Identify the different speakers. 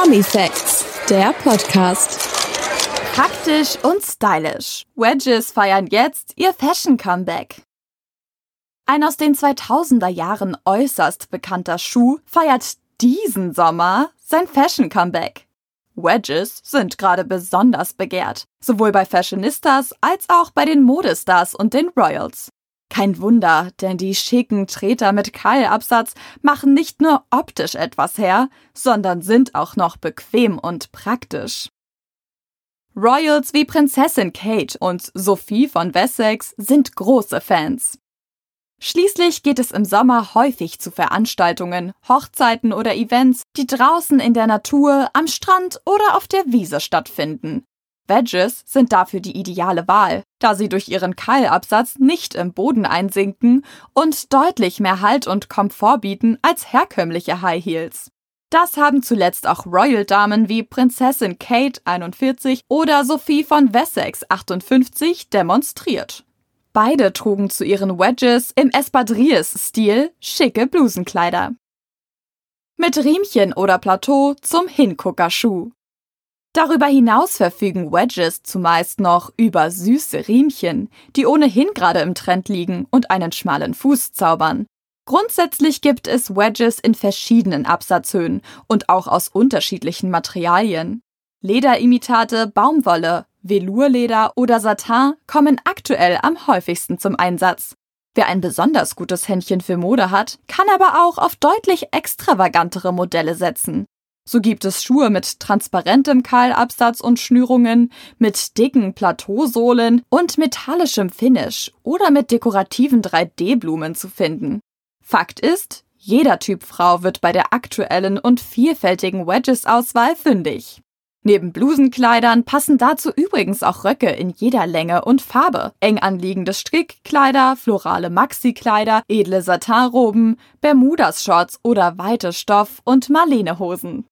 Speaker 1: Promi Facts, der Podcast.
Speaker 2: Praktisch und stylisch. Wedges feiern jetzt ihr Fashion Comeback. Ein aus den 2000er Jahren äußerst bekannter Schuh feiert diesen Sommer sein Fashion Comeback. Wedges sind gerade besonders begehrt, sowohl bei Fashionistas als auch bei den Modestars und den Royals. Kein Wunder, denn die schicken Treter mit Keilabsatz machen nicht nur optisch etwas her, sondern sind auch noch bequem und praktisch. Royals wie Prinzessin Kate und Sophie von Wessex sind große Fans. Schließlich geht es im Sommer häufig zu Veranstaltungen, Hochzeiten oder Events, die draußen in der Natur, am Strand oder auf der Wiese stattfinden. Wedges sind dafür die ideale Wahl, da sie durch ihren Keilabsatz nicht im Boden einsinken und deutlich mehr Halt und Komfort bieten als herkömmliche High Heels. Das haben zuletzt auch Royal-Damen wie Prinzessin Kate 41 oder Sophie von Wessex 58 demonstriert. Beide trugen zu ihren Wedges im Espadrilles-Stil schicke Blusenkleider. Mit Riemchen oder Plateau zum Hinguckerschuh. Darüber hinaus verfügen Wedges zumeist noch über süße Riemchen, die ohnehin gerade im Trend liegen und einen schmalen Fuß zaubern. Grundsätzlich gibt es Wedges in verschiedenen Absatzhöhen und auch aus unterschiedlichen Materialien. Lederimitate, Baumwolle, Velourleder oder Satin kommen aktuell am häufigsten zum Einsatz. Wer ein besonders gutes Händchen für Mode hat, kann aber auch auf deutlich extravagantere Modelle setzen. So gibt es Schuhe mit transparentem Keilabsatz und Schnürungen, mit dicken Plateausohlen und metallischem Finish oder mit dekorativen 3D-Blumen zu finden. Fakt ist, jeder Typ Frau wird bei der aktuellen und vielfältigen Wedges-Auswahl fündig. Neben Blusenkleidern passen dazu übrigens auch Röcke in jeder Länge und Farbe, eng anliegende Strickkleider, florale Maxi-Kleider, edle Satinroben, Bermudas-Shorts oder weite Stoff- und Marlenehosen.